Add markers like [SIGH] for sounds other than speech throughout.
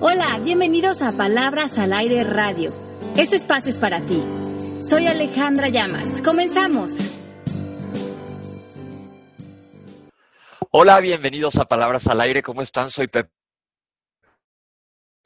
Hola, bienvenidos a Palabras al Aire Radio. Este espacio es para ti. Soy Alejandra Llamas. Comenzamos. Hola, bienvenidos a Palabras al Aire. ¿Cómo están? Soy Pepe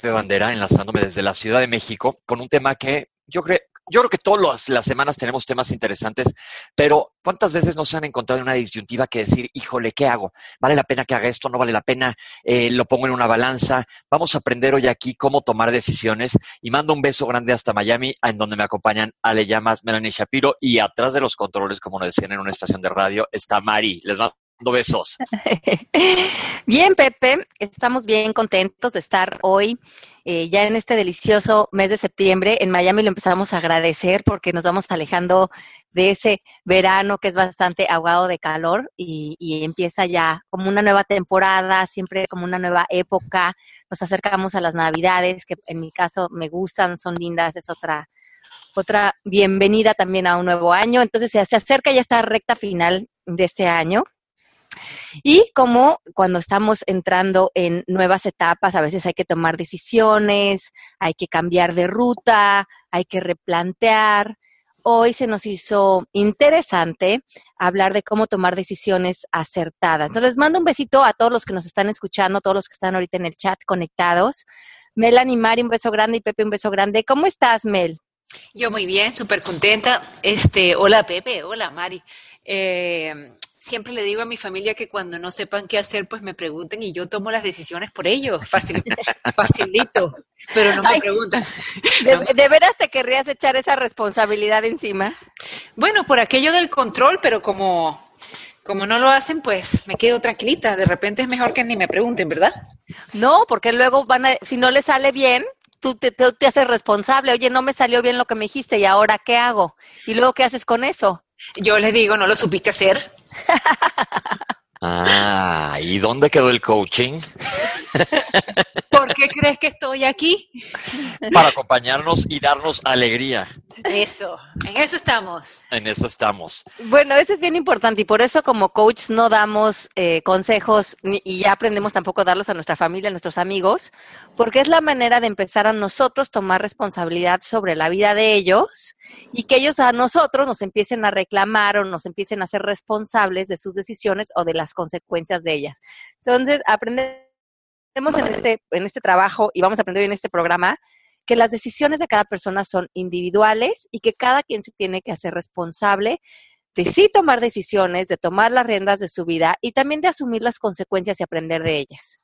Bandera, enlazándome desde la Ciudad de México con un tema que yo creo, yo creo que todas las semanas tenemos temas interesantes, pero ¿cuántas veces nos han encontrado en una disyuntiva que decir, híjole, ¿qué hago? ¿Vale la pena que haga esto? ¿No vale la pena? Eh, ¿Lo pongo en una balanza? Vamos a aprender hoy aquí cómo tomar decisiones y mando un beso grande hasta Miami, en donde me acompañan Ale Llamas, Melanie Shapiro y atrás de los controles, como nos decían en una estación de radio, está Mari. Les mando besos. [LAUGHS] Bien, Pepe, estamos bien contentos de estar hoy, eh, ya en este delicioso mes de septiembre. En Miami lo empezamos a agradecer porque nos vamos alejando de ese verano que es bastante ahogado de calor y, y empieza ya como una nueva temporada, siempre como una nueva época. Nos acercamos a las navidades, que en mi caso me gustan, son lindas, es otra otra bienvenida también a un nuevo año. Entonces se, se acerca ya esta recta final de este año y como cuando estamos entrando en nuevas etapas, a veces hay que tomar decisiones, hay que cambiar de ruta, hay que replantear. Hoy se nos hizo interesante hablar de cómo tomar decisiones acertadas. Les mando un besito a todos los que nos están escuchando, todos los que están ahorita en el chat conectados. Melanie Mari, un beso grande y Pepe, un beso grande. ¿Cómo estás, Mel? Yo muy bien, súper contenta. Este, hola Pepe, hola Mari. Eh, siempre le digo a mi familia que cuando no sepan qué hacer, pues me pregunten y yo tomo las decisiones por ellos, Fácil, [LAUGHS] facilito, pero no me preguntan. De, veras te querrías echar esa responsabilidad encima? Bueno, por aquello del control, pero como, como no lo hacen, pues me quedo tranquilita. De repente es mejor que ni me pregunten, ¿verdad? No, porque luego van a, si no le sale bien, tú te, te haces responsable. Oye, no me salió bien lo que me dijiste y ahora qué hago? Y luego, ¿qué haces con eso? Yo les digo, ¿no lo supiste hacer? Ah, ¿y dónde quedó el coaching? ¿Por qué crees que estoy aquí? Para acompañarnos y darnos alegría. Eso, en eso estamos. En eso estamos. Bueno, eso es bien importante y por eso como coach no damos eh, consejos y ya aprendemos tampoco a darlos a nuestra familia, a nuestros amigos, porque es la manera de empezar a nosotros tomar responsabilidad sobre la vida de ellos y que ellos a nosotros nos empiecen a reclamar o nos empiecen a ser responsables de sus decisiones o de las consecuencias de ellas. Entonces, aprendemos en este, en este trabajo y vamos a aprender en este programa que las decisiones de cada persona son individuales y que cada quien se tiene que hacer responsable de sí tomar decisiones, de tomar las riendas de su vida y también de asumir las consecuencias y aprender de ellas.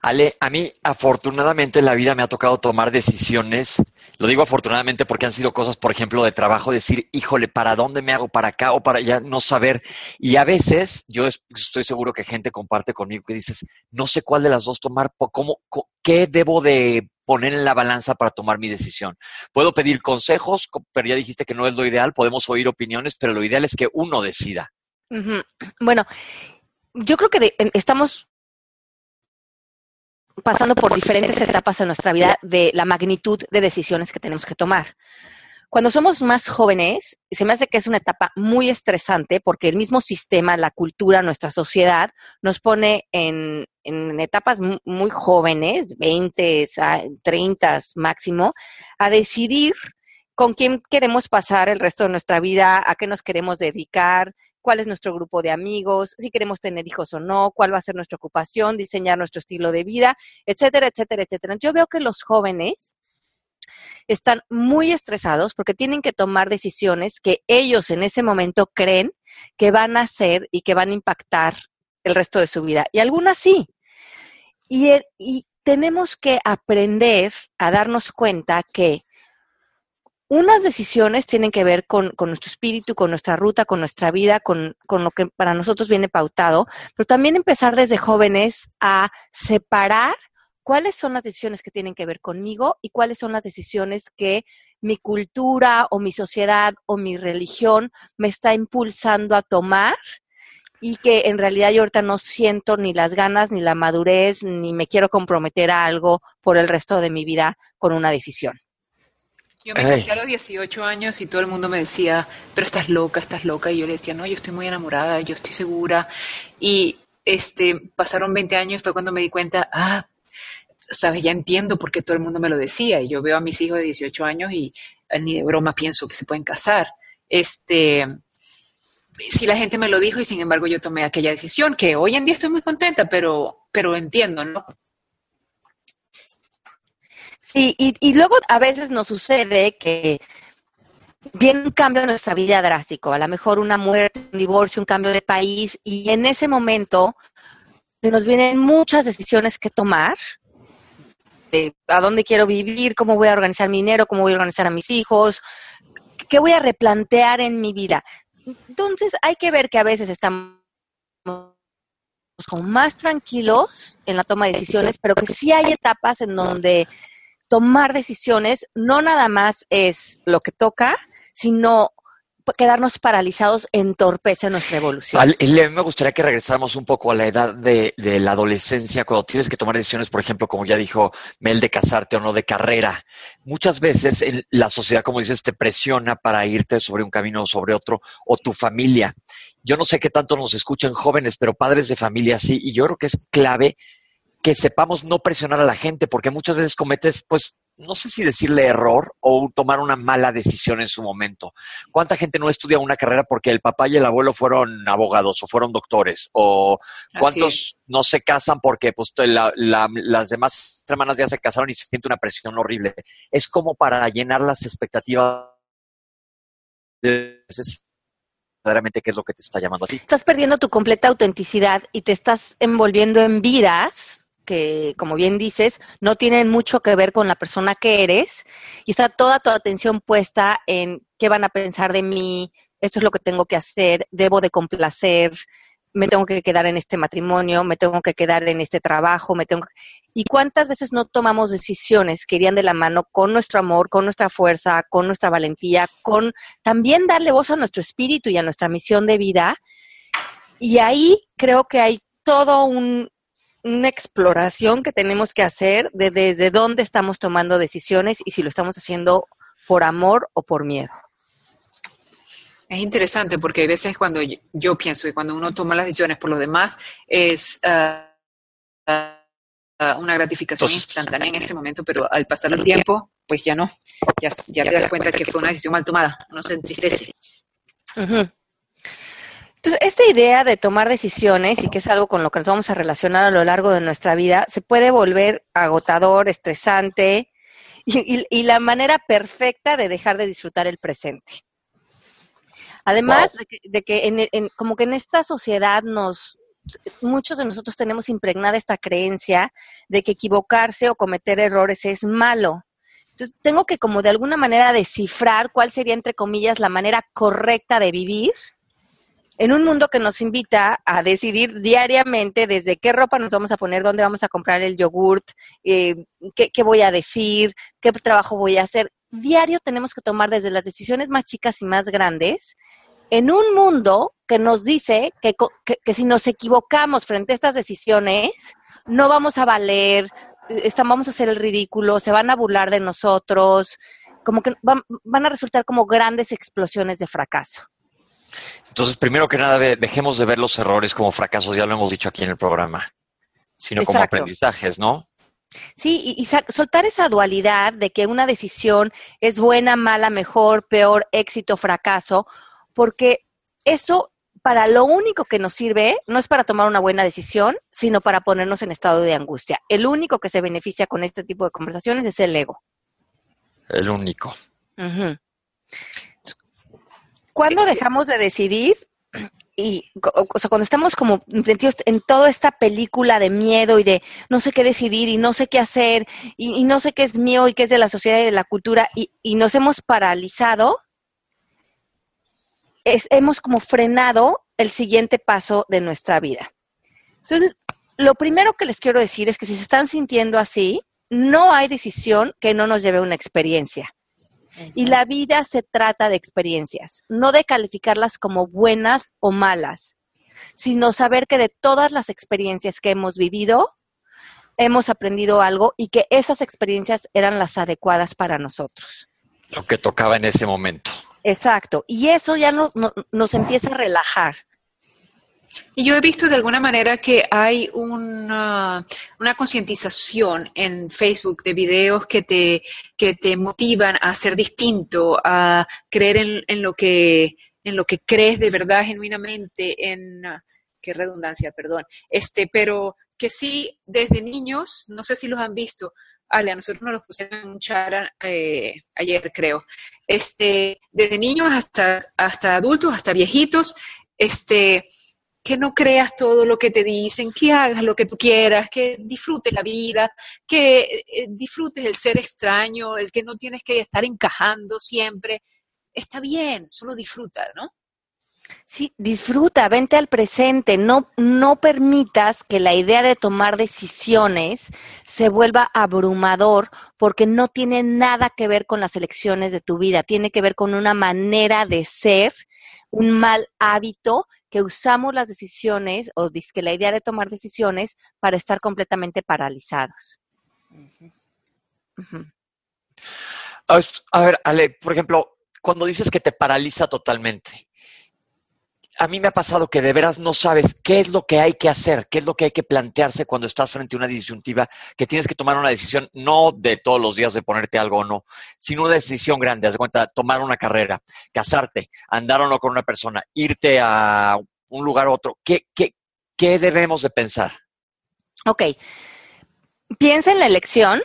Ale, a mí afortunadamente en la vida me ha tocado tomar decisiones. Lo digo afortunadamente porque han sido cosas, por ejemplo, de trabajo, decir, híjole, ¿para dónde me hago? ¿Para acá o para allá? No saber. Y a veces, yo estoy seguro que gente comparte conmigo que dices, no sé cuál de las dos tomar, ¿cómo, ¿qué debo de poner en la balanza para tomar mi decisión? Puedo pedir consejos, pero ya dijiste que no es lo ideal, podemos oír opiniones, pero lo ideal es que uno decida. Bueno, yo creo que estamos pasando por diferentes etapas en nuestra vida de la magnitud de decisiones que tenemos que tomar. Cuando somos más jóvenes, se me hace que es una etapa muy estresante porque el mismo sistema, la cultura, nuestra sociedad nos pone en, etapas muy jóvenes, 20, 30 máximo, a decidir con quién queremos pasar el resto de nuestra vida, a qué nos queremos dedicar, cuál es nuestro grupo de amigos, si queremos tener hijos o no, cuál va a ser nuestra ocupación, diseñar nuestro estilo de vida, etcétera, etcétera, etcétera. Yo veo que los jóvenes están muy estresados porque tienen que tomar decisiones que ellos en ese momento creen que van a hacer y que van a impactar el resto de su vida. Y algunas sí. Y, y tenemos que aprender a darnos cuenta que unas decisiones tienen que ver con, nuestro espíritu, con nuestra ruta, con nuestra vida, con, con, lo que para nosotros viene pautado, pero también empezar desde jóvenes a separar cuáles son las decisiones que tienen que ver conmigo y cuáles son las decisiones que mi cultura o mi sociedad o mi religión me está impulsando a tomar y que en realidad yo ahorita no siento ni las ganas, ni la madurez, ni me quiero comprometer a algo por el resto de mi vida con una decisión. Yo me casé a los 18 años y todo el mundo me decía, pero estás loca, estás loca. Y yo le decía, no, yo estoy muy enamorada, yo estoy segura. Y este, pasaron 20 años y fue cuando me di cuenta, ah, sabes, ya entiendo por qué todo el mundo me lo decía. Y yo veo a mis hijos de 18 años y eh, ni de broma pienso que se pueden casar. Este, sí, la gente me lo dijo y sin embargo yo tomé aquella decisión que hoy en día estoy muy contenta, pero, pero entiendo, ¿no? Sí, y, y luego a veces nos sucede que viene un cambio en nuestra vida drástico, a lo mejor una muerte, un divorcio, un cambio de país, y en ese momento nos vienen muchas decisiones que tomar, a dónde quiero vivir, cómo voy a organizar mi dinero, cómo voy a organizar a mis hijos, qué voy a replantear en mi vida. Entonces hay que ver que a veces estamos como más tranquilos en la toma de decisiones, pero que sí hay etapas en donde tomar decisiones no nada más es lo que toca, sino quedarnos paralizados entorpece nuestra evolución. me gustaría que regresáramos un poco a la edad de, la adolescencia, cuando tienes que tomar decisiones, por ejemplo, como ya dijo Mel, de casarte o no, de carrera. Muchas veces la sociedad, como dices, te presiona para irte sobre un camino o sobre otro, o tu familia. Yo no sé qué tanto nos escuchan jóvenes, pero padres de familia sí, y yo creo que es clave que sepamos no presionar a la gente, porque muchas veces cometes, pues, no sé si decirle error o tomar una mala decisión en su momento. ¿Cuánta gente no estudia una carrera porque el papá y el abuelo fueron abogados o fueron doctores? ¿O cuántos no se casan porque pues, las demás hermanas ya se casaron y se siente una presión horrible? Es como para llenar las expectativas de verdaderamente qué es lo que te está llamando a ti. Estás perdiendo tu completa autenticidad y te estás envolviendo en vidas que, como bien dices, no tienen mucho que ver con la persona que eres y está toda tu atención puesta en qué van a pensar de mí, esto es lo que tengo que hacer, debo de complacer, me tengo que quedar en este matrimonio, me tengo que quedar en este trabajo, me tengo ¿Y cuántas veces no tomamos decisiones que irían de la mano con nuestro amor, con nuestra fuerza, con nuestra valentía, con también darle voz a nuestro espíritu y a nuestra misión de vida? Y ahí creo que hay todo un, una exploración que tenemos que hacer de desde dónde estamos tomando decisiones y si lo estamos haciendo por amor o por miedo. Es interesante porque hay veces cuando yo, pienso que cuando uno toma las decisiones por lo demás es ah, una gratificación instantánea en ese momento, pero al pasar el tiempo, pues ya no, ya, ya te das cuenta que fue una decisión mal tomada, uno se entristece. Entonces, esta idea de tomar decisiones y que es algo con lo que nos vamos a relacionar a lo largo de nuestra vida, se puede volver agotador, estresante y, la manera perfecta de dejar de disfrutar el presente. Además de que, como que en esta sociedad nos, muchos de nosotros tenemos impregnada esta creencia de que equivocarse o cometer errores es malo. Entonces, tengo que como de alguna manera descifrar cuál sería, entre comillas, la manera correcta de vivir en un mundo que nos invita a decidir diariamente desde qué ropa nos vamos a poner, dónde vamos a comprar el yogurt, eh, qué, voy a decir, qué trabajo voy a hacer. Diario tenemos que tomar desde las decisiones más chicas y más grandes en un mundo que nos dice que, si nos equivocamos frente a estas decisiones, no vamos a valer, vamos a hacer el ridículo, se van a burlar de nosotros, como que van a resultar como grandes explosiones de fracaso. Entonces, primero que nada, dejemos de ver los errores como fracasos, ya lo hemos dicho aquí en el programa, sino como aprendizajes, ¿no? Sí, y, soltar esa dualidad de que una decisión es buena, mala, mejor, peor, éxito, fracaso, porque eso para lo único que nos sirve no es para tomar una buena decisión, sino para ponernos en estado de angustia. El único que se beneficia con este tipo de conversaciones es el ego. El único. ¿Cuándo dejamos de decidir? Y, o sea, cuando estamos como metidos en toda esta película de miedo y de no sé qué decidir y no sé qué hacer y, no sé qué es mío y qué es de la sociedad y de la cultura y, nos hemos paralizado, hemos como frenado el siguiente paso de nuestra vida. Entonces, lo primero que les quiero decir es que si se están sintiendo así, no hay decisión que no nos lleve a una experiencia. Y la vida se trata de experiencias, no de calificarlas como buenas o malas, sino saber que de todas las experiencias que hemos vivido, hemos aprendido algo y que esas experiencias eran las adecuadas para nosotros. Lo que tocaba en ese momento. Exacto. Y eso ya nos, nos empieza a relajar. Y yo he visto de alguna manera que hay una, una concientización en Facebook de videos que te, que te motivan a ser distinto, a creer en, en, lo que, en lo que crees de verdad, genuinamente, en, qué redundancia, perdón, este, pero que sí, desde niños, no sé si los han visto, Ale, a nosotros nos los pusieron en un chara eh, ayer, creo. Este, desde niños hasta, hasta adultos, hasta viejitos, este, que no creas todo lo que te dicen, que hagas lo que tú quieras, que disfrutes la vida, que eh, disfrutes el ser extraño, el que no tienes que estar encajando siempre. Está bien, solo disfruta, ¿no? Sí, disfruta, vente al presente, no, no permitas que la idea de tomar decisiones se vuelva abrumador porque no tiene nada que ver con las elecciones de tu vida, tiene que ver con una manera de ser, un mal hábito que usamos las decisiones o que la idea de tomar decisiones para estar completamente paralizados. A ver, Ale, por ejemplo, cuando dices que te paraliza totalmente, a mí me ha pasado que de veras no sabes qué es lo que hay que hacer, qué es lo que hay que plantearse cuando estás frente a una disyuntiva, que tienes que tomar una decisión no de todos los días de ponerte algo o no, sino una decisión grande, haz de cuenta, tomar una carrera, casarte, andar o no con una persona, irte a un lugar u otro. ¿Qué, qué, qué debemos de pensar? Ok. Piensa en la elección,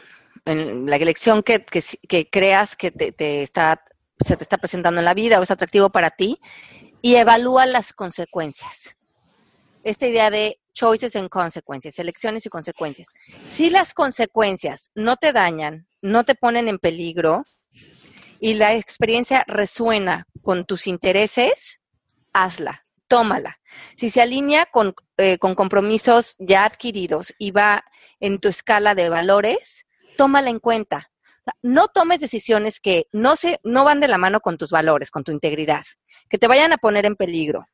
en la elección que, que, creas que te, te está, se te está presentando en la vida o es atractivo para ti y evalúa las consecuencias. Esta idea de choices and consequences, elecciones y consecuencias. Si las consecuencias no te dañan, no te ponen en peligro y la experiencia resuena con tus intereses, hazla, tómala. Si se alinea con, eh, con compromisos ya adquiridos y va en tu escala de valores, tómala en cuenta. No tomes decisiones que no, se, no van de la mano con tus valores, con tu integridad, que te vayan a poner en peligro,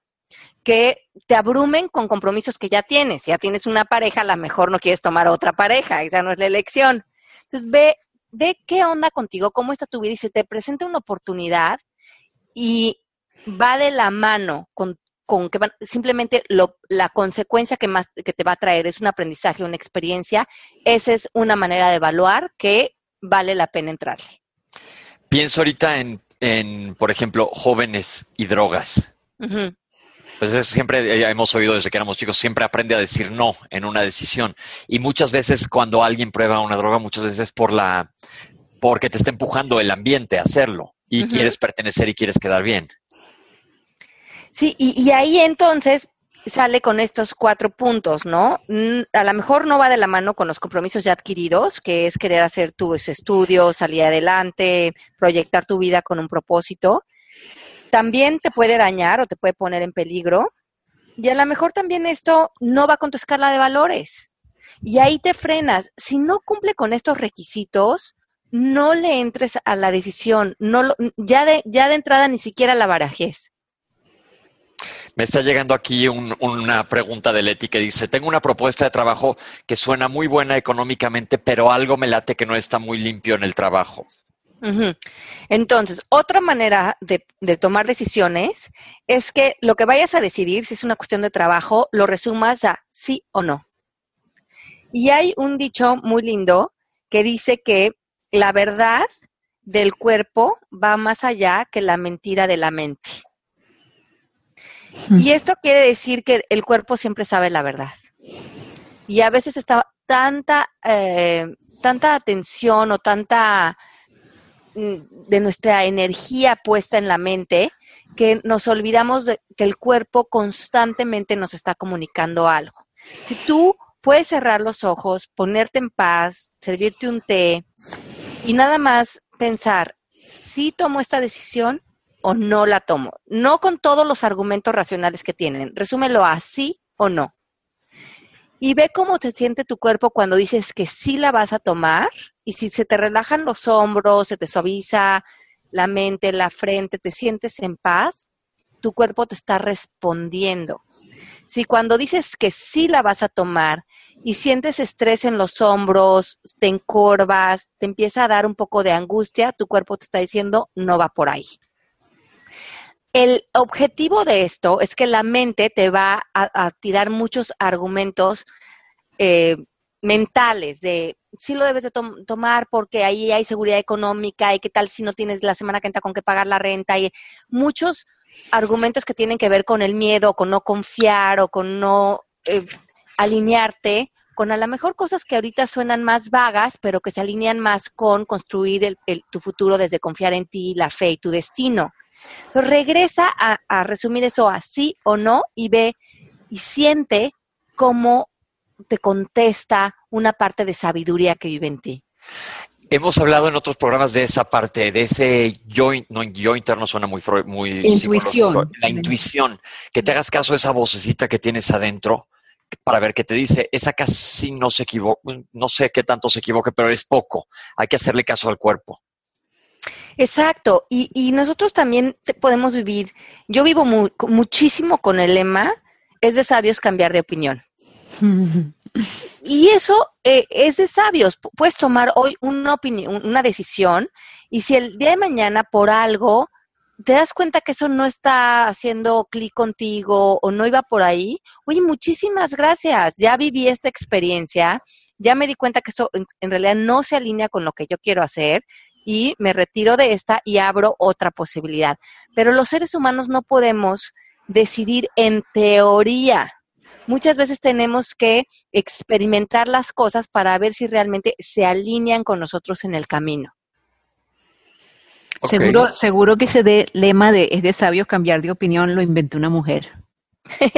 que te abrumen con compromisos que ya tienes. Ya tienes una pareja, a lo mejor no quieres tomar otra pareja, esa no es la elección. Entonces, ve, ve qué onda contigo, cómo está tu vida y te presenta una oportunidad y va de la mano con, con que simplemente lo, la consecuencia que, más, que te va a traer es un aprendizaje, una experiencia. Esa es una manera de evaluar que vale la pena entrarle. Pienso ahorita en, por ejemplo, jóvenes y drogas. Pues siempre hemos oído desde que éramos chicos, siempre aprende a decir no en una decisión. Y muchas veces cuando alguien prueba una droga, muchas veces por la, porque te está empujando el ambiente a hacerlo y quieres pertenecer y quieres quedar bien. Sí, y, y, ahí entonces sale con estos cuatro puntos, ¿no? A lo mejor no va de la mano con los compromisos ya adquiridos, que es querer hacer tus estudios, salir adelante, proyectar tu vida con un propósito. También te puede dañar o te puede poner en peligro. Y a lo mejor también esto no va con tu escala de valores. Y ahí te frenas. Si no cumple con estos requisitos, no le entres a la decisión. No ya, de, ya de entrada ni siquiera la barajes. Me está llegando aquí una pregunta de Leti que dice, tengo una propuesta de trabajo que suena muy buena económicamente, pero algo me late que no está muy limpio en el trabajo. Entonces, otra manera de, de, tomar decisiones es que lo que vayas a decidir, si es una cuestión de trabajo, lo resumas a sí o no. Y hay un dicho muy lindo que dice que la verdad del cuerpo va más allá que la mentira de la mente. Y esto quiere decir que el cuerpo siempre sabe la verdad. Y a veces está tanta, eh, tanta atención o tanta mm, de nuestra energía puesta en la mente que nos olvidamos de que el cuerpo constantemente nos está comunicando algo. Si tú puedes cerrar los ojos, ponerte en paz, servirte un té y nada más pensar, si tomo esta decisión, o no la tomo. No con todos los argumentos racionales que tienen. Resúmelo a sí o no. Y ve cómo se siente tu cuerpo cuando dices que sí la vas a tomar y si se te relajan los hombros, se te suaviza la mente, la frente, te sientes en paz, tu cuerpo te está respondiendo. Si cuando dices que sí la vas a tomar y sientes estrés en los hombros, te encorvas, te empieza a dar un poco de angustia, tu cuerpo te está diciendo no va por ahí. El objetivo de esto es que la mente te va a, tirar muchos argumentos eh, mentales de si lo debes de tomar porque ahí hay seguridad económica y qué tal si no tienes la semana que entra con qué pagar la renta y muchos argumentos que tienen que ver con el miedo, con no confiar o con no eh, alinearte con a lo mejor cosas que ahorita suenan más vagas, pero que se alinean más con construir tu futuro desde confiar en ti, la fe y tu destino. Entonces regresa a, a resumir eso a sí o no y ve y siente cómo te contesta una parte de sabiduría que vive en ti. Hemos hablado en otros programas de esa parte, de ese yo, no, yo interno suena muy, muy intuición. La intuición, que te hagas caso de esa vocecita que tienes adentro para ver qué te dice. Esa casi no se equivoca, no sé qué tanto se equivoque, pero es poco. Hay que hacerle caso al cuerpo. Exacto. Y, nosotros también podemos vivir, yo vivo muchísimo con el lema, es de sabios cambiar de opinión. [LAUGHS] Y eso eh, es de sabios. Puedes tomar hoy una opinión, una decisión, y si el día de mañana por algo te das cuenta que eso no está haciendo clic contigo o no iba por ahí, oye, muchísimas gracias. Ya viví esta experiencia, ya me di cuenta que esto en realidad no se alinea con lo que yo quiero hacer y me retiro de esta y abro otra posibilidad. Pero los seres humanos no podemos decidir en teoría muchas veces tenemos que experimentar las cosas para ver si realmente se alinean con nosotros en el camino. Seguro, seguro que ese de lema de es de sabios cambiar de opinión lo inventó una mujer. [LAUGHS]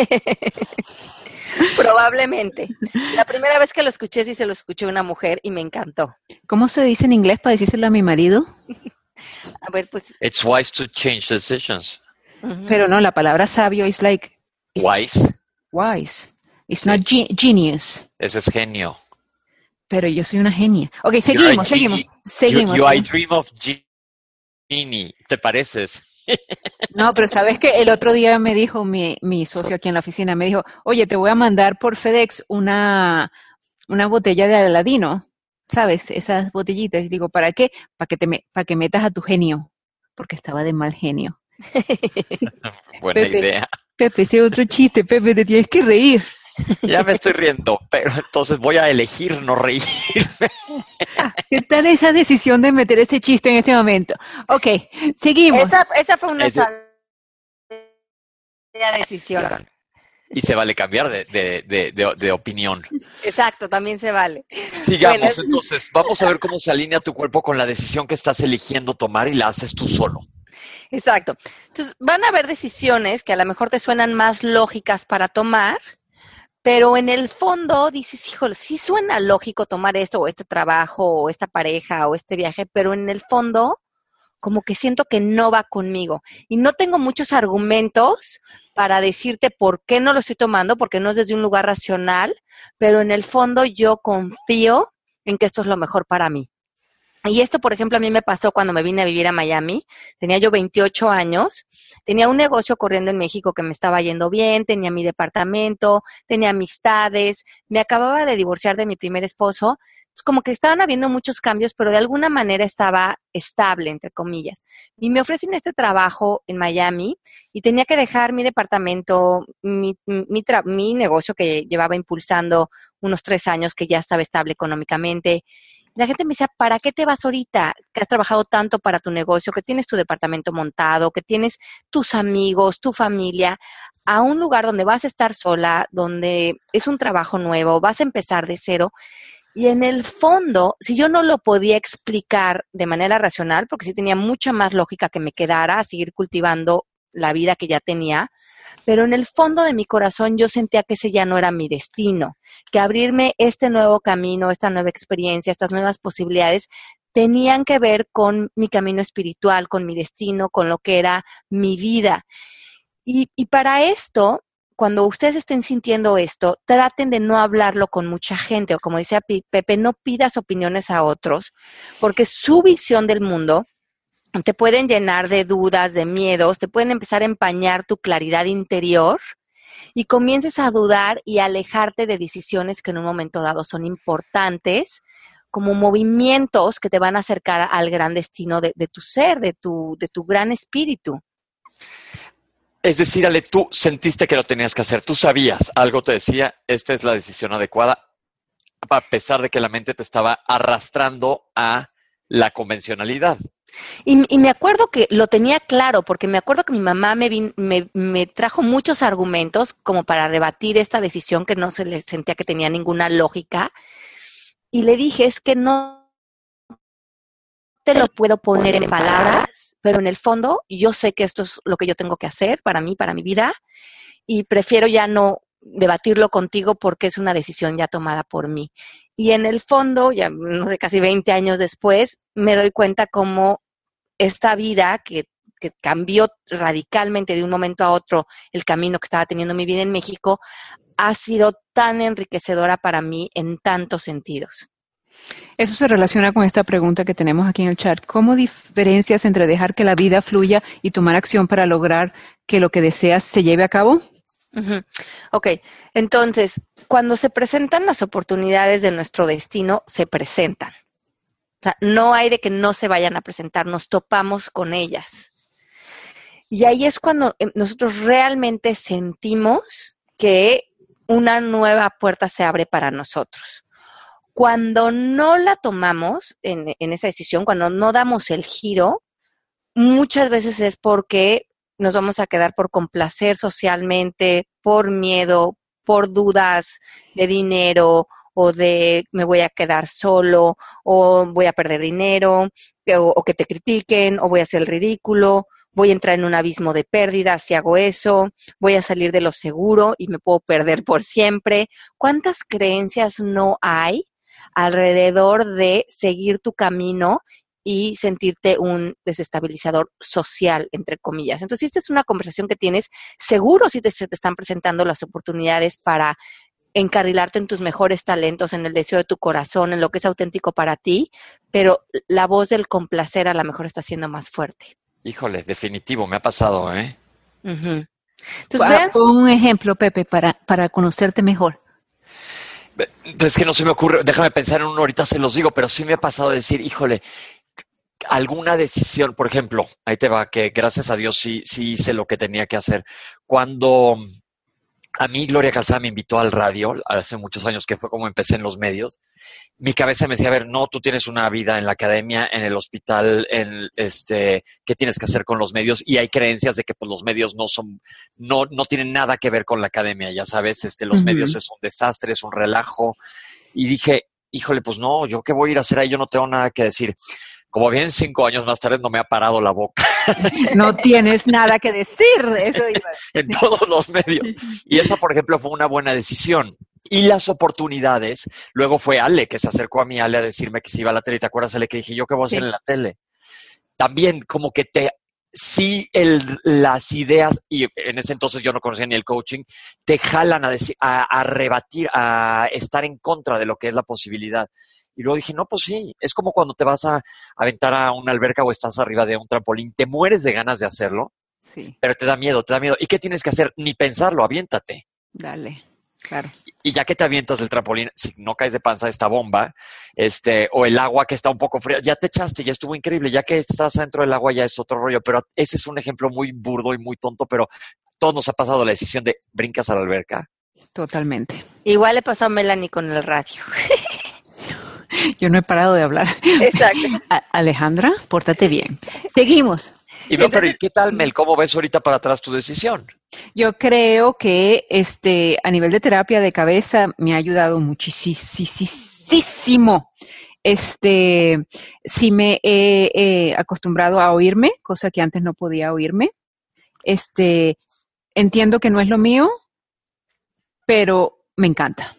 [LAUGHS] Probablemente. La primera vez que lo escuché sí se lo escuché una mujer y me encantó. ¿Cómo se dice en inglés para decírselo a mi marido? a ver, pues. It's wise to change decisions. Pero no, la palabra sabio es like. Wise wise. It's not genius. Eso es genio. Pero yo soy una genia. Ok, seguimos, seguimos. seguimos. You, I dream of genie. ¿Te pareces? No, pero sabes que el otro día me dijo mi, mi, socio aquí en la oficina, me dijo, oye, te voy a mandar por FedEx una, una botella de Aladino, ¿sabes? Esas botellitas. Y digo, ¿para qué? Para que, te me, para que metas a tu genio, porque estaba de mal genio. [LAUGHS] Buena idea. Pepe, ese otro chiste, Pepe, te tienes que reír. [LAUGHS] Ya me estoy riendo, pero entonces voy a elegir no reírme. [LAUGHS] ¿Qué tal esa decisión de meter ese chiste en este momento? Ok, seguimos. Esa, fue una decisión. Y se vale cambiar de, opinión. Exacto, también se vale. Sigamos, entonces, vamos a ver cómo se alinea tu cuerpo con la decisión que estás eligiendo tomar y la haces tú solo. Exacto. Entonces, van a haber decisiones que a lo mejor te suenan más lógicas para tomar, pero en el fondo dices, híjole, sí suena lógico tomar esto o este trabajo o esta pareja o este viaje, pero en el fondo como que siento que no va conmigo. Y no tengo muchos argumentos para decirte por qué no lo estoy tomando, porque no es desde un lugar racional, pero en el fondo yo confío en que esto es lo mejor para mí. Y esto, por ejemplo, a mí me pasó cuando me vine a vivir a Miami. Tenía yo 28 años, tenía un negocio corriendo en México que me estaba yendo bien, tenía mi departamento, tenía amistades, me acababa de divorciar de mi primer esposo. como que estaban habiendo muchos cambios, pero de alguna manera estaba estable, entre comillas. Y me ofrecen este trabajo en Miami y tenía que dejar mi departamento, mi, mi, mi negocio que llevaba impulsando unos tres años, que ya estaba estable económicamente la gente me decía, ¿para qué te vas ahorita? Que has trabajado tanto para tu negocio, que tienes tu departamento montado, que tienes tus amigos, tu familia, a un lugar donde vas a estar sola, donde es un trabajo nuevo, vas a empezar de cero. Y en el fondo, si yo no lo podía explicar de manera racional, porque sí tenía mucha más lógica que me quedara a seguir cultivando la vida que ya tenía, pero en el fondo de mi corazón yo sentía que ese ya no era mi destino, que abrirme este nuevo camino, esta nueva experiencia, estas nuevas posibilidades tenían que ver con mi camino espiritual, con mi destino, con lo que era mi vida. Y, para esto, cuando ustedes estén sintiendo esto, traten de no hablarlo con mucha gente, o como decía Pepe, no pidas opiniones a otros, porque su visión del mundo te pueden llenar de dudas, de miedos, te pueden empezar a empañar tu claridad interior y comiences a dudar y alejarte de decisiones que en un momento dado son importantes, como movimientos que te van a acercar al gran destino de, tu ser, de tu, de tu gran espíritu. Es decir, Ale, tú sentiste que lo tenías que hacer, tú sabías, algo te decía, esta es la decisión adecuada, a pesar de que la mente te estaba arrastrando a la convencionalidad. Y, me acuerdo que lo tenía claro, porque me acuerdo que mi mamá me, me trajo muchos argumentos como para rebatir esta decisión que no se le sentía que tenía ninguna lógica. Y le dije, es que no te lo puedo poner en palabras, pero en el fondo yo sé que esto es lo que yo tengo que hacer para mí, para mi vida, y prefiero ya no debatirlo contigo porque es una decisión ya tomada por mí. Y en el fondo, ya no sé, casi 20 años después, me doy cuenta cómo esta vida que, cambió radicalmente de un momento a otro el camino que estaba teniendo mi vida en México, ha sido tan enriquecedora para mí en tantos sentidos. Eso se relaciona con esta pregunta que tenemos aquí en el chat. ¿Cómo diferencias entre dejar que la vida fluya y tomar acción para lograr que lo que deseas se lleve a cabo? Ok, entonces, cuando se presentan las oportunidades de nuestro destino, se presentan. O sea, no hay de que no se vayan a presentar, nos topamos con ellas. Y ahí es cuando eh, nosotros realmente sentimos que una nueva puerta se abre para nosotros. Cuando no la tomamos en, en esa decisión, cuando no damos el giro, muchas veces es porque nos vamos a quedar por complacer socialmente, por miedo, por dudas de dinero o de me voy a quedar solo o voy a perder dinero o, que te critiquen o voy a hacer el ridículo, voy a entrar en un abismo de pérdida si hago eso, voy a salir de lo seguro y me puedo perder por siempre. ¿Cuántas creencias no hay alrededor de seguir tu camino y sentirte un desestabilizador social, entre comillas. Entonces, si esta es una conversación que tienes, seguro si te, se te están presentando las oportunidades para encarrilarte en tus mejores talentos, en el deseo de tu corazón, en lo que es auténtico para ti, pero la voz del complacer a lo mejor está siendo más fuerte. Híjole, definitivo, me ha pasado, ¿eh? Ujú. Entonces, Ah, Pon un ejemplo, Pepe, para, para conocerte mejor. Es que no se me ocurre, déjame pensar en uno, ahorita se los digo, pero sí me ha pasado de decir, híjole, alguna decisión, por ejemplo, ahí te va, que gracias a Dios sí, sí hice lo que tenía que hacer. Cuando a mí Gloria Calzada me invitó al radio hace muchos años, que fue como empecé en los medios, mi cabeza me decía, a ver, no, tú tienes una vida en la academia, en el hospital, en este, ¿qué tienes que hacer con los medios? Y hay creencias de que pues, los medios no son, no, no tienen nada que ver con la academia, ya sabes, este, los medios es un desastre, es un relajo. Y dije, híjole, pues no, yo qué voy a ir a hacer ahí, yo no tengo nada que decir. Como bien cinco años más tarde no me ha parado la boca [LAUGHS] No tienes nada que decir. Eso iba. [LAUGHS] en todos los medios. Y esa, por ejemplo, fue una buena decisión. Y las oportunidades, luego fue Ale que se acercó a mí, Ale, a decirme que se iba a la tele. ¿Te acuerdas, Ale, que dije yo qué voy a hacer Sí. en la tele? También como que te, sí, el, las ideas, y en ese entonces yo no conocía ni el coaching, te jalan a, decir, a, a rebatir, a estar en contra de lo que es la posibilidad. Y luego dije, no, pues sí, es como cuando te vas a aventar a una alberca o estás arriba de un trampolín, te mueres de ganas de hacerlo, Sí, pero te da miedo, te da miedo. ¿Y qué tienes que hacer? Ni pensarlo, aviéntate. dale. Claro. Y ya que te avientas del trampolín, si no caes de panza esta bomba, este, o el agua que está un poco fría, ya te echaste, ya estuvo increíble, ya que estás dentro del agua ya es otro rollo, pero ese es un ejemplo muy burdo y muy tonto, pero todos nos ha pasado la decisión de brincas a la alberca. Totalmente. igual le pasó a Melanie con el radio. [LAUGHS] Yo no he parado de hablar. Exacto. [LAUGHS] Alejandra, pórtate bien. Seguimos. Y no, pero ¿y qué tal, Mel? ¿Cómo ves ahorita para atrás tu decisión? Yo creo que este a nivel de terapia de cabeza me ha ayudado muchísimo. Este, sí me he eh, acostumbrado a oírme, cosa que antes no podía oírme. Este, entiendo que no es lo mío, pero me encanta.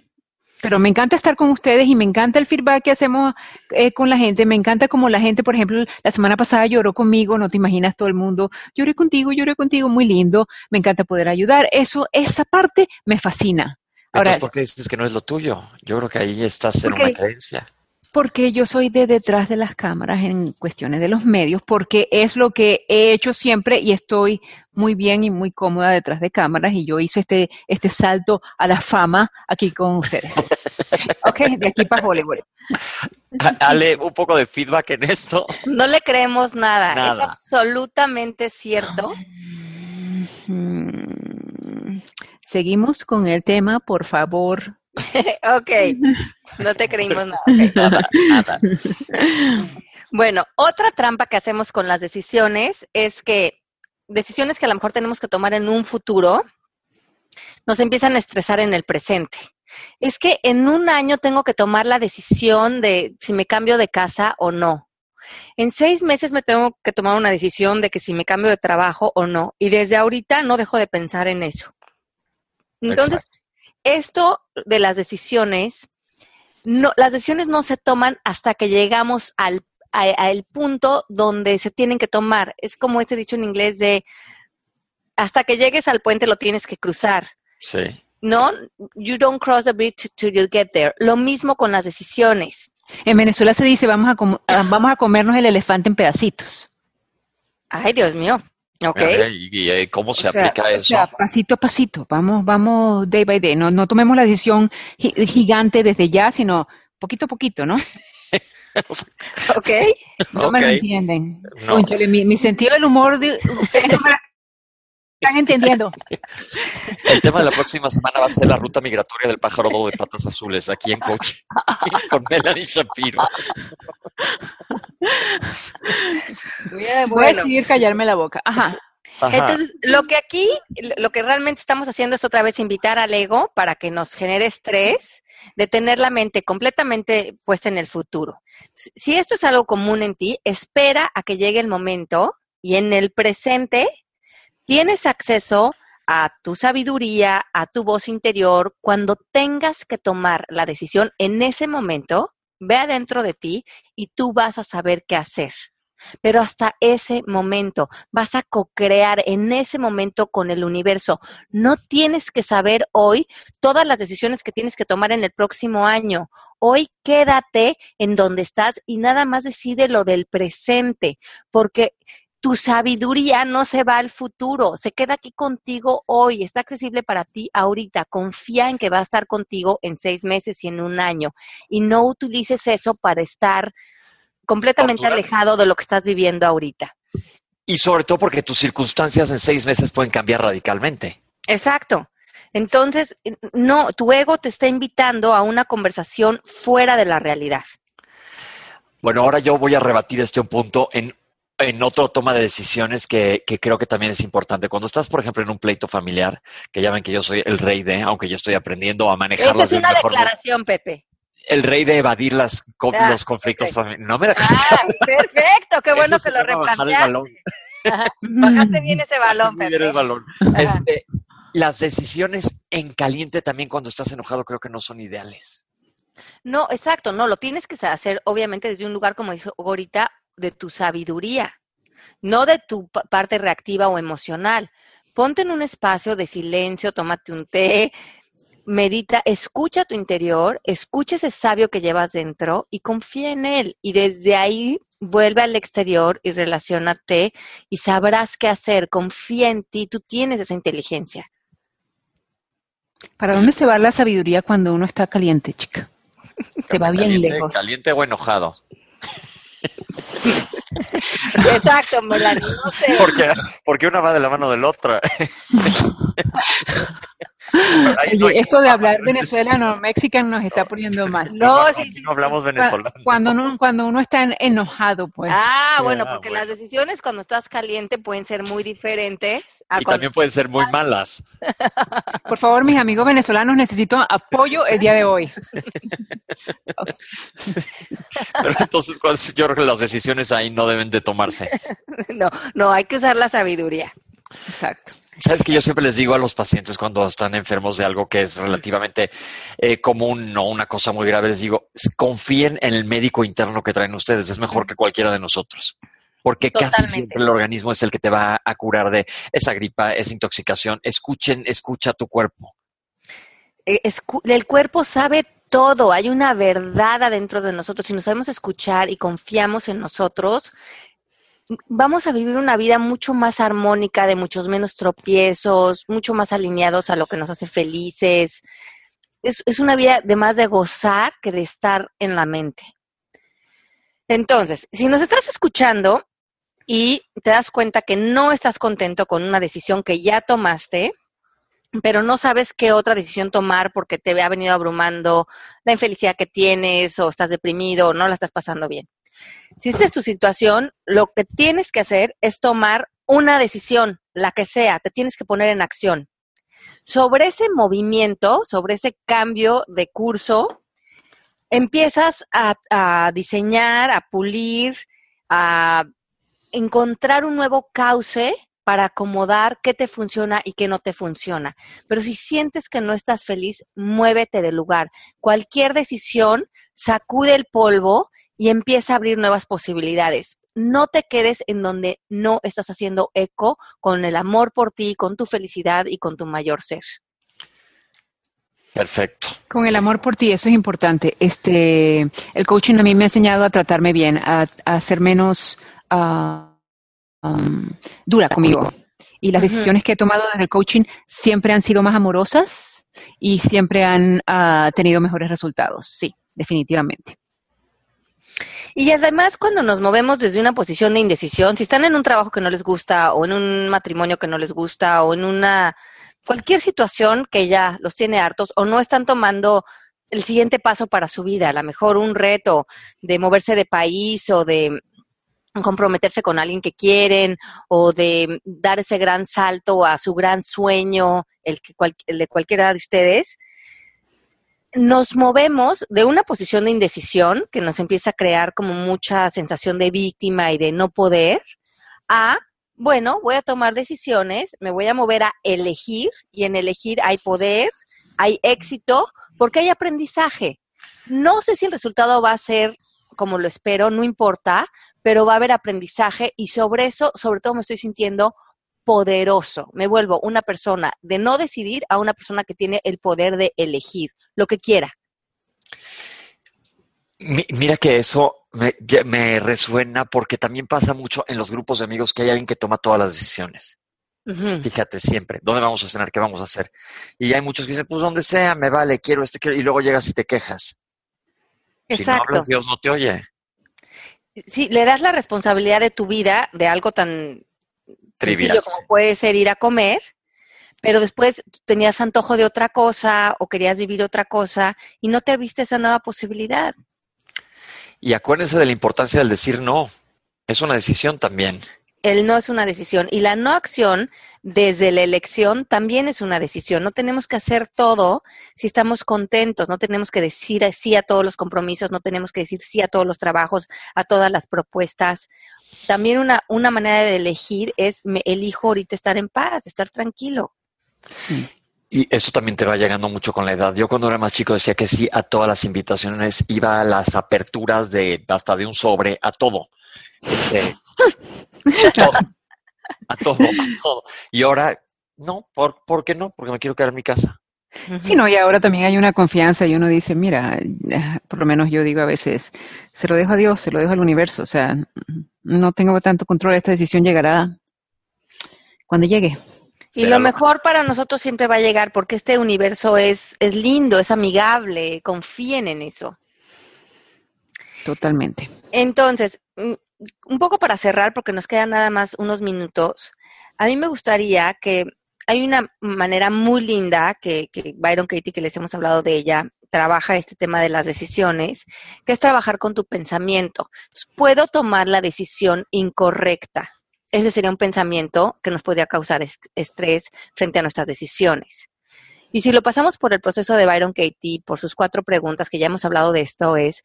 Pero me encanta estar con ustedes y me encanta el feedback que hacemos eh, con la gente. Me encanta como la gente, por ejemplo, la semana pasada lloró conmigo, no te imaginas todo el mundo, lloré contigo, lloré contigo, muy lindo. Me encanta poder ayudar. Eso, esa parte me fascina. Ahora, Entonces, ¿por qué dices que no es lo tuyo? Yo creo que ahí estás en una creencia. Porque yo soy de detrás de las cámaras en cuestiones de los medios, porque es lo que he hecho siempre y estoy muy bien y muy cómoda detrás de cámaras y yo hice este, este salto a la fama aquí con ustedes. [LAUGHS] ok, de aquí para Hollywood. Ale, un poco de feedback en esto. No le creemos nada. Es Nada. absolutamente cierto Seguimos con el tema, por favor. [LAUGHS] ok, no te creímos nada. ok. [LAUGHS] Nada, nada. Bueno, otra trampa que hacemos con las decisiones es que decisiones que a lo mejor tenemos que tomar en un futuro nos empiezan a estresar en el presente. Es que en un año tengo que tomar la decisión de si me cambio de casa o no. En seis meses me tengo que tomar una decisión de que si me cambio de trabajo o no. Y desde ahorita no dejo de pensar en eso. Entonces, esto de las decisiones, no, las decisiones no se toman hasta que llegamos al, a- al punto donde se tienen que tomar. Es como este dicho en inglés de hasta que llegues al puente lo tienes que cruzar. Sí. No, you don't cross the bridge till you get there. Lo mismo con las decisiones. En Venezuela se dice, vamos a, com- ah, vamos a comernos el elefante en pedacitos. Ay, Dios mío. Ok. ¿Y, y, eh, cómo se O sea, aplica o eso? sea, pasito a pasito, vamos, vamos day by day. No, no tomemos la decisión gi- gigante desde ya, sino poquito a poquito, ¿no? [LAUGHS] Ok. No me lo entienden. No. Mi, mi sentido del humor, de, ustedes no me la están entendiendo. El tema de la próxima semana va a ser la ruta migratoria del pájaro dodo de patas azules aquí en Coche [LAUGHS] con Melanie Shapiro. Voy a, voy a decidir callarme la boca. Ajá. Ajá. Entonces, lo que aquí, lo que realmente estamos haciendo es otra vez invitar al ego para que nos genere estrés de tener la mente completamente puesta en el futuro. Si si esto es algo común en ti, espera a que llegue el momento y en el presente tienes acceso a tu sabiduría, a tu voz interior. Cuando tengas que tomar la decisión en ese momento, ve adentro de ti y tú vas a saber qué hacer. Pero hasta ese momento vas a co-crear en ese momento con el universo. No tienes que saber hoy todas las decisiones que tienes que tomar en el próximo año. Hoy quédate en donde estás y nada más decide lo del presente, porque tu sabiduría no se va al futuro, se queda aquí contigo hoy, está accesible para ti ahorita. Confía en que va a estar contigo en seis meses y en un año y no utilices eso para estar completamente alejado de lo que estás viviendo ahorita. Y sobre todo porque tus circunstancias en seis meses pueden cambiar radicalmente. Exacto. Entonces, no, tu ego te está invitando a una conversación fuera de la realidad. Bueno, ahora yo voy a rebatir este un punto en, en otro toma de decisiones que, que creo que también es importante. Cuando estás, por ejemplo, en un pleito familiar, que ya ven que yo soy el rey de, aunque yo estoy aprendiendo a Esa manejarlas es de una mejor declaración, Pepe. El rey de evadir las, Ah, los conflictos familiares. No me la Ah, [LAUGHS] perfecto, qué bueno Eso que lo replanteaste. Bajaste bien ese balón, bien el balón. Este, las decisiones en caliente también cuando estás enojado creo que no son ideales. No, exacto, no, lo tienes que hacer obviamente desde un lugar, como dijo ahorita, de tu sabiduría, no de tu pa- parte reactiva o emocional. Ponte en un espacio de silencio, tómate un té, medita, escucha tu interior, escucha ese sabio que llevas dentro y confía en él. Y desde ahí vuelve al exterior y relaciónate y sabrás qué hacer. Confía en ti, tú tienes esa inteligencia. ¿Para dónde se va la sabiduría cuando uno está caliente, chica? Te va bien Caliente- lejos. Caliente o enojado. [LAUGHS] Exacto, Melanie, no sé. Porque, porque una va de la mano de la otra. [LAUGHS] No esto de hablar venezolano, mexican nos está poniendo mal. No, aquí sí, sí, no hablamos venezolano. Cuando uno, cuando uno está en- enojado, pues. Ah, bueno, porque bueno. las decisiones cuando estás caliente pueden ser muy diferentes a Y cuando- también pueden ser muy malas. [LAUGHS] Por favor, mis amigos venezolanos, necesito apoyo el día de hoy. [LAUGHS] Pero entonces yo creo que las decisiones ahí no deben de tomarse. [LAUGHS] no, no, hay que usar la sabiduría. Exacto. Sabes que yo siempre les digo a los pacientes cuando están enfermos de algo que es relativamente eh, común, no una cosa muy grave, les digo, confíen en el médico interno que traen ustedes, es mejor que cualquiera de nosotros. Porque casi siempre el organismo es el que te va a curar de esa gripa, esa intoxicación. Escuchen, escucha tu cuerpo. Eh, El cuerpo sabe todo, hay una verdad adentro de nosotros. Si nos sabemos escuchar y confiamos en nosotros, vamos a vivir una vida mucho más armónica, de muchos menos tropiezos, mucho más alineados a lo que nos hace felices. Es, una vida de más de gozar que de estar en la mente. Entonces, si nos estás escuchando y te das cuenta que no estás contento con una decisión que ya tomaste, pero no sabes qué otra decisión tomar porque te ha venido abrumando la infelicidad que tienes o estás deprimido o no la estás pasando bien. Si esta es tu situación, lo que tienes que hacer es tomar una decisión, la que sea, te tienes que poner en acción. Sobre ese movimiento, sobre ese cambio de curso, empiezas a, a diseñar, a pulir, a encontrar un nuevo cauce para acomodar qué te funciona y qué no te funciona. Pero si sientes que no estás feliz, muévete del lugar. Cualquier decisión, sacude el polvo y empieza a abrir nuevas posibilidades. No te quedes en donde no estás haciendo eco con el amor por ti, con tu felicidad y con tu mayor ser. Perfecto. Con el amor por ti, eso es importante. Este, el coaching a mí me ha enseñado a tratarme bien, a, a ser menos uh, um, dura conmigo. Y las decisiones que he tomado desde el coaching siempre han sido más amorosas y siempre han uh, tenido mejores resultados. Sí, definitivamente. Y además, cuando nos movemos desde una posición de indecisión, si están en un trabajo que no les gusta, o en un matrimonio que no les gusta, o en una cualquier situación que ya los tiene hartos, o no están tomando el siguiente paso para su vida, a lo mejor un reto de moverse de país o de comprometerse con alguien que quieren o de dar ese gran salto a su gran sueño, el, que el de cualquiera de ustedes, nos movemos de una posición de indecisión que nos empieza a crear como mucha sensación de víctima y de no poder, a, bueno, voy a tomar decisiones, me voy a mover a elegir y en elegir hay poder, hay éxito, porque hay aprendizaje. No sé si el resultado va a ser como lo espero, no importa, pero va a haber aprendizaje y sobre eso, sobre todo me estoy sintiendo poderoso. Me vuelvo una persona de no decidir a una persona que tiene el poder de elegir lo que quiera. Mira que eso me, resuena porque también pasa mucho en los grupos de amigos que hay alguien que toma todas las decisiones. Fíjate siempre, ¿dónde vamos a cenar? ¿Qué vamos a hacer? Y hay muchos que dicen, pues donde sea, me vale, quiero esto, quiero, y luego llegas y te quejas. Si no hablas, Dios no te oye. Sí, le das la responsabilidad de tu vida de algo tan Trivial, como puede ser ir a comer, pero después tenías antojo de otra cosa o querías vivir otra cosa y no te viste esa nueva posibilidad. Y acuérdense de la importancia del decir no. Es una decisión también el no es una decisión y la no acción desde la elección también es una decisión. No tenemos que hacer todo si estamos contentos, no tenemos que decir sí a todos los compromisos, no tenemos que decir sí a todos los trabajos, a todas las propuestas. También una, una manera de elegir es me elijo ahorita estar en paz, estar tranquilo. Y eso también te va llegando mucho con la edad. Yo cuando era más chico decía que sí a todas las invitaciones, iba a las aperturas de hasta de un sobre, a todo. Este, a [LAUGHS] todo, a todo, a todo. Y ahora, no, ¿por, ¿por qué no? Porque me quiero quedar en mi casa. Sí, no, y ahora también hay una confianza y uno dice, mira, por lo menos yo digo a veces, se lo dejo a Dios, se lo dejo al universo, o sea, no tengo tanto control, esta decisión llegará cuando llegue. Y lo mejor para nosotros siempre va a llegar porque este universo es, es lindo, es amigable, confíen en eso. Totalmente. Entonces, mm, un poco para cerrar, porque nos quedan nada más unos minutos, a mí me gustaría que hay una manera muy linda que, Byron Katie, que les hemos hablado de ella, trabaja este tema de las decisiones, que es trabajar con tu pensamiento. Puedo tomar la decisión incorrecta. Ese sería un pensamiento que nos podría causar estrés frente a nuestras decisiones. Y si lo pasamos por el proceso de Byron Katie, por sus cuatro preguntas, que ya hemos hablado de esto, es,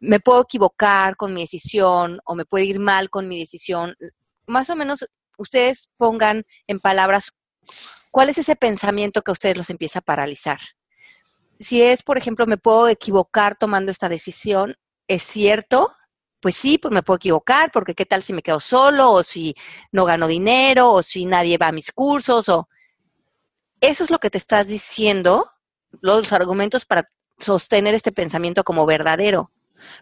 me puedo equivocar con mi decisión o me puede ir mal con mi decisión. Más o menos ustedes pongan en palabras cuál es ese pensamiento que a ustedes los empieza a paralizar. Si es, por ejemplo, me puedo equivocar tomando esta decisión, ¿es cierto? Pues sí, pues me puedo equivocar, porque qué tal si me quedo solo, o si no gano dinero, o si nadie va a mis cursos, o eso es lo que te estás diciendo, los argumentos para sostener este pensamiento como verdadero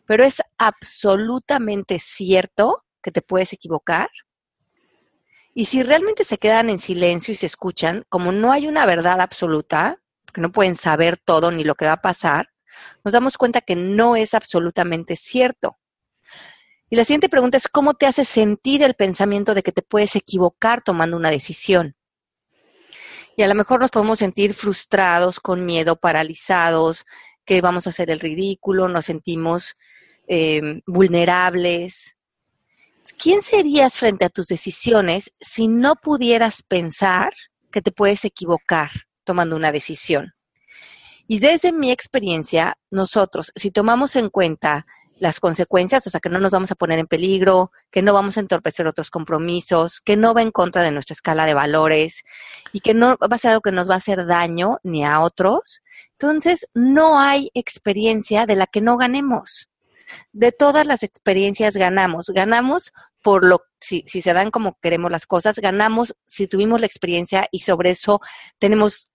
pero es absolutamente cierto que te puedes equivocar. Y si realmente se quedan en silencio y se escuchan, como no hay una verdad absoluta, porque no pueden saber todo ni lo que va a pasar, nos damos cuenta que no es absolutamente cierto. Y la siguiente pregunta es, ¿cómo te hace sentir el pensamiento de que te puedes equivocar tomando una decisión? Y a lo mejor nos podemos sentir frustrados, con miedo, paralizados, que vamos a hacer el ridículo, nos sentimos eh, vulnerables. ¿Quién serías frente a tus decisiones si no pudieras pensar que te puedes equivocar tomando una decisión? Y desde mi experiencia, nosotros, si tomamos en cuenta las consecuencias, o sea, que no nos vamos a poner en peligro, que no vamos a entorpecer otros compromisos, que no va en contra de nuestra escala de valores y que no va a ser algo que nos va a hacer daño ni a otros. Entonces, no hay experiencia de la que no ganemos. De todas las experiencias ganamos. Ganamos por lo, si, si, se dan como queremos las cosas, ganamos si tuvimos la experiencia y sobre eso tenemos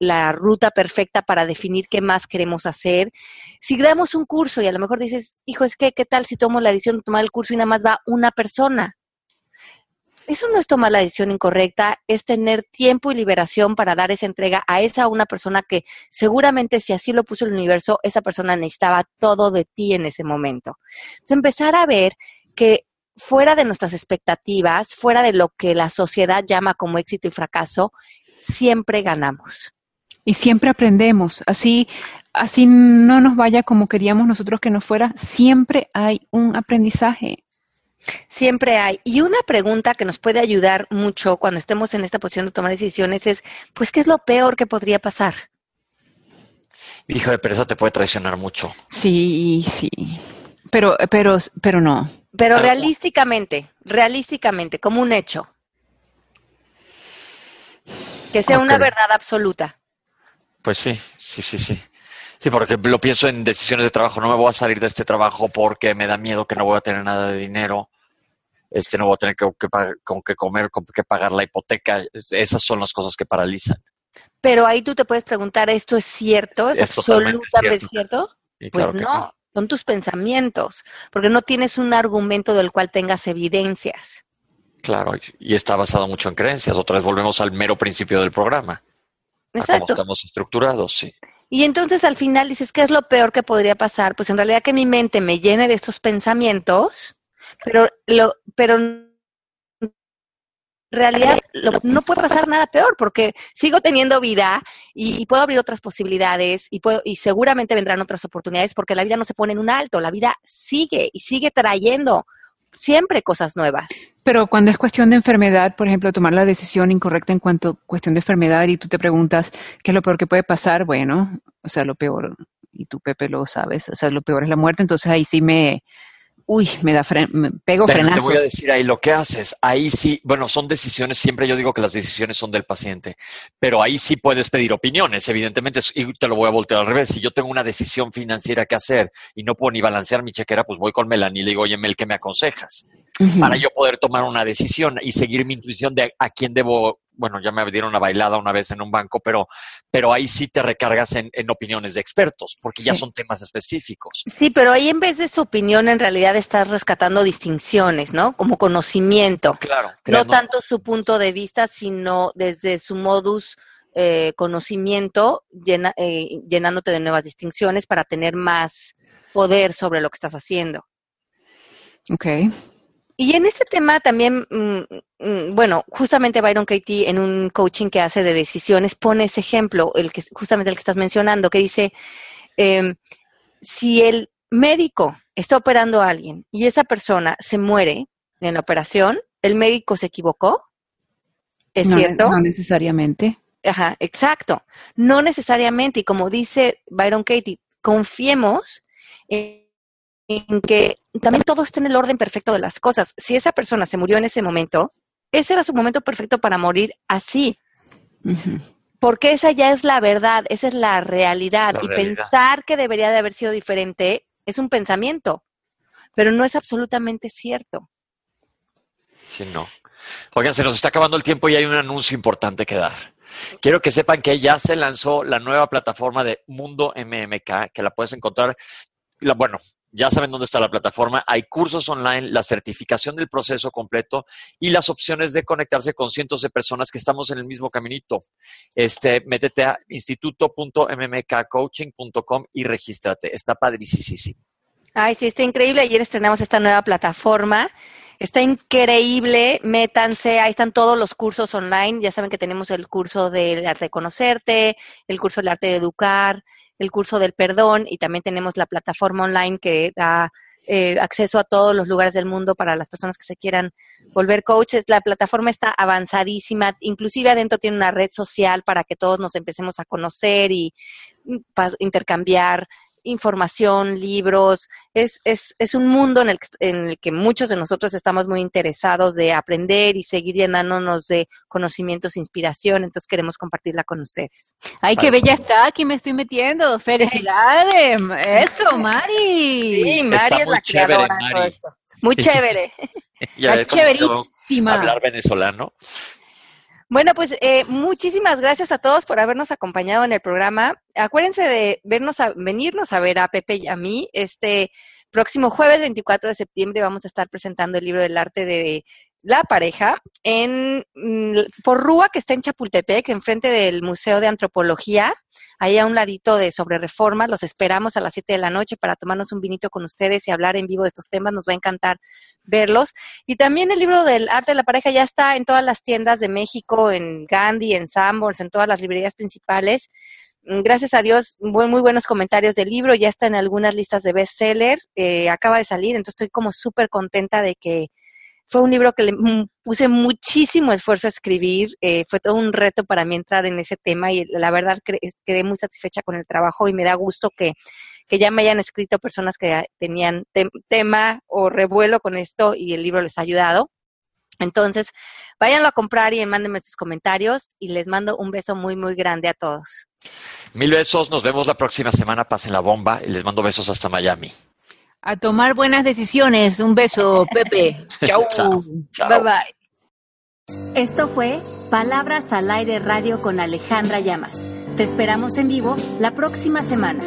la ruta perfecta para definir qué más queremos hacer. Si damos un curso y a lo mejor dices, hijo, es que, ¿qué tal si tomo la decisión de tomar el curso y nada más va una persona? Eso no es tomar la decisión incorrecta, es tener tiempo y liberación para dar esa entrega a esa una persona que seguramente si así lo puso el universo, esa persona necesitaba todo de ti en ese momento. Entonces, empezar a ver que fuera de nuestras expectativas, fuera de lo que la sociedad llama como éxito y fracaso, siempre ganamos. Y siempre aprendemos. Así, así no nos vaya como queríamos nosotros que nos fuera, siempre hay un aprendizaje. Siempre hay. Y una pregunta que nos puede ayudar mucho cuando estemos en esta posición de tomar decisiones es, pues, ¿qué es lo peor que podría pasar? Híjole, pero eso te puede traicionar mucho. Sí, sí. Pero, pero, pero no. Pero realísticamente, realísticamente, como un hecho. Que sea una verdad absoluta. Pues sí, sí, sí, sí. Sí, porque lo pienso en decisiones de trabajo. No me voy a salir de este trabajo porque me da miedo que no voy a tener nada de dinero. Este, no voy a tener que, con que comer, con que pagar la hipoteca. Esas son las cosas que paralizan. Pero ahí tú te puedes preguntar, ¿esto es cierto? ¿Es, absolutamente cierto? pues no, son tus pensamientos, porque no tienes un argumento del cual tengas evidencias. Claro, y está basado mucho en creencias. Otra vez volvemos al mero principio del programa. Exacto. cómo estamos estructurados, sí. Y entonces al final dices, ¿qué es lo peor que podría pasar? Pues en realidad que mi mente me llene de estos pensamientos, pero, lo, pero en realidad no puede pasar nada peor porque sigo teniendo vida y, puedo abrir otras posibilidades y, puedo, y seguramente vendrán otras oportunidades porque la vida no se pone en un alto, la vida sigue y sigue trayendo siempre cosas nuevas. Pero cuando es cuestión de enfermedad, por ejemplo, tomar la decisión incorrecta en cuanto a cuestión de enfermedad y tú te preguntas qué es lo peor que puede pasar, bueno, o sea, lo peor, y tú, Pepe, lo sabes, o sea, lo peor es la muerte, entonces ahí sí me, uy, me da me pego frenazos. Te voy a decir ahí lo que haces. Ahí sí, bueno, son decisiones, siempre yo digo que las decisiones son del paciente, pero ahí sí puedes pedir opiniones, evidentemente, y te lo voy a voltear al revés. Si yo tengo una decisión financiera que hacer y no puedo ni balancear mi chequera, pues voy con Melanie y le digo, oye, Mel, ¿qué me aconsejas? Para yo poder tomar una decisión y seguir mi intuición de a quién debo bueno, ya me dieron una bailada una vez en un banco, pero, pero ahí sí te recargas en, opiniones de expertos, porque ya son temas específicos. Sí, pero ahí en vez de su opinión, en realidad estás rescatando distinciones, ¿no? Como conocimiento. Claro. No tanto su punto de vista, sino desde su modus eh, conocimiento, eh, llenándote de nuevas distinciones para tener más poder sobre lo que estás haciendo. Ok. Y en este tema también, mm, mm, bueno, justamente Byron Katie en un coaching que hace de decisiones pone ese ejemplo, el que justamente el que estás mencionando, que dice, em, si el médico está operando a alguien y esa persona se muere en la operación, ¿el médico se equivocó? ¿Es cierto? No necesariamente. Ajá, exacto. No necesariamente. Y como dice Byron Katie, confiemos en en que también todo está en el orden perfecto de las cosas. Si esa persona se murió en ese momento, ese era su momento perfecto para morir así. Porque esa ya es la verdad, esa es la realidad. y pensar que debería de haber sido diferente es un pensamiento, pero no es absolutamente cierto. Sí, no. Oigan, se nos está acabando el tiempo y hay un anuncio importante que dar. Quiero que sepan que ya se lanzó la nueva plataforma de Mundo MMK, que la puedes encontrar, la, bueno, ya saben dónde está la plataforma. Hay cursos online, la certificación del proceso completo y las opciones de conectarse con cientos de personas que estamos en el mismo caminito. Este, métete a instituto.mmkcoaching.com y regístrate. Está padrísimo. Ay, sí, está increíble. Ayer estrenamos esta nueva plataforma. Está increíble, métanse, ahí están todos los cursos online. Ya saben que tenemos el curso del arte de conocerte, el curso del arte de educar, el curso del perdón y también tenemos la plataforma online que da eh, acceso a todos los lugares del mundo para las personas que se quieran volver coaches. La plataforma está avanzadísima, inclusive adentro tiene una red social para que todos nos empecemos a conocer y mm, intercambiar información, libros. Es, es, es un mundo en el, en el que muchos de nosotros estamos muy interesados de aprender y seguir llenándonos de conocimientos, inspiración. Entonces queremos compartirla con ustedes. Ay, qué bella está, aquí me estoy metiendo. [LAUGHS] Felicidades. Eso, Mari. Sí, Mari es la creadora de todo esto. Muy [LAUGHS] chévere. ya chéverísima. Hablar venezolano. Bueno, pues eh, muchísimas gracias a todos por habernos acompañado en el programa. Acuérdense de vernos a, venirnos a ver a Pepe y a mí. Este próximo jueves 24 de septiembre vamos a estar presentando el libro del arte de la pareja en mm, por Rúa, que está en Chapultepec, enfrente del Museo de Antropología, ahí a un ladito de Sobre Reforma. Los esperamos a las 7 de la noche para tomarnos un vinito con ustedes y hablar en vivo de estos temas. Nos va a encantar verlos. Y también el libro del arte de la pareja ya está en todas las tiendas de México, en Gandhi, en Sanborns, en todas las librerías principales. Mm, gracias a Dios, muy, muy buenos comentarios del libro, ya está en algunas listas de bestseller, eh, acaba de salir, entonces estoy como súper contenta de que fue un libro que le puse muchísimo esfuerzo a escribir, eh, fue todo un reto para mí entrar en ese tema y la verdad quedé muy satisfecha con el trabajo y me da gusto que, ya me hayan escrito personas que tenían tema o revuelo con esto y el libro les ha ayudado. Entonces, váyanlo a comprar y mándenme sus comentarios y les mando un beso muy, muy grande a todos. Mil besos, nos vemos la próxima semana, pasen la bomba y les mando besos hasta Miami. A tomar buenas decisiones. Un beso, Pepe. [LAUGHS] Chau. Chao. Bye bye. Esto fue Palabras al Aire Radio con Alejandra Llamas. Te esperamos en vivo la próxima semana.